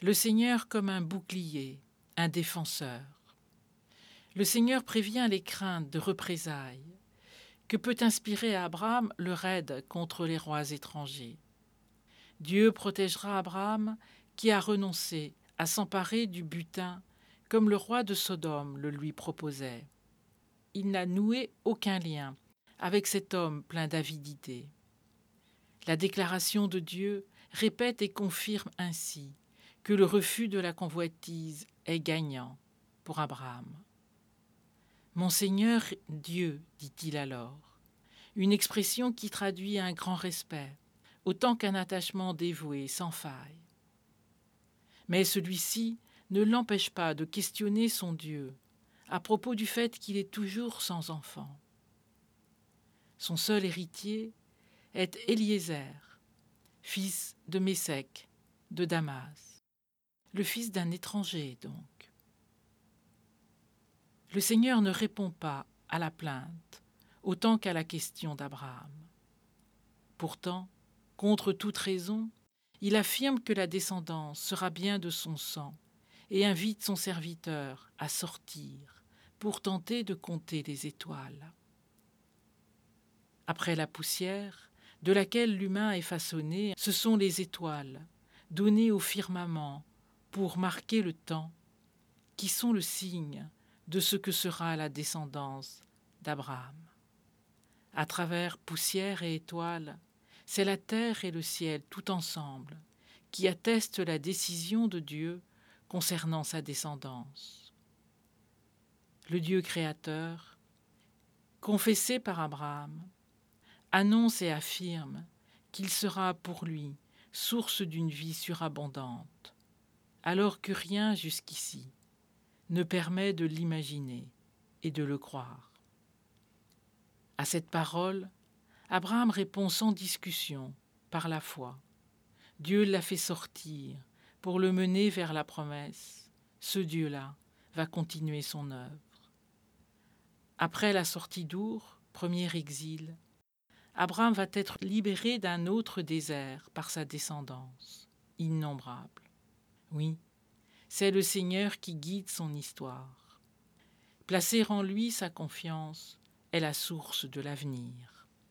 Le Seigneur comme un bouclier, un défenseur. Le Seigneur prévient les craintes de représailles que peut inspirer Abraham le raid contre les rois étrangers? Dieu protégera Abraham qui a renoncé à s'emparer du butin comme le roi de Sodome le lui proposait. Il n'a noué aucun lien avec cet homme plein d'avidité. La déclaration de Dieu répète et confirme ainsi que le refus de la convoitise est gagnant pour Abraham. Mon Seigneur Dieu, dit-il alors, une expression qui traduit un grand respect, autant qu'un attachement dévoué sans faille. Mais celui-ci ne l'empêche pas de questionner son Dieu à propos du fait qu'il est toujours sans enfant. Son seul héritier est Eliezer, fils de Mésec, de Damas, le fils d'un étranger donc. Le Seigneur ne répond pas à la plainte autant qu'à la question d'Abraham. Pourtant, contre toute raison, il affirme que la descendance sera bien de son sang et invite son serviteur à sortir pour tenter de compter les étoiles. Après la poussière, de laquelle l'humain est façonné, ce sont les étoiles, données au firmament pour marquer le temps, qui sont le signe de ce que sera la descendance d'Abraham. À travers poussière et étoiles, c'est la terre et le ciel tout ensemble qui attestent la décision de Dieu concernant sa descendance. Le Dieu créateur, confessé par Abraham, annonce et affirme qu'il sera pour lui source d'une vie surabondante, alors que rien jusqu'ici ne permet de l'imaginer et de le croire. À cette parole, Abraham répond sans discussion, par la foi. Dieu l'a fait sortir pour le mener vers la promesse. Ce Dieu-là va continuer son œuvre. Après la sortie d'Our, premier exil, Abraham va être libéré d'un autre désert par sa descendance, innombrable. Oui, c'est le Seigneur qui guide son histoire. Placer en lui sa confiance est la source de l'avenir.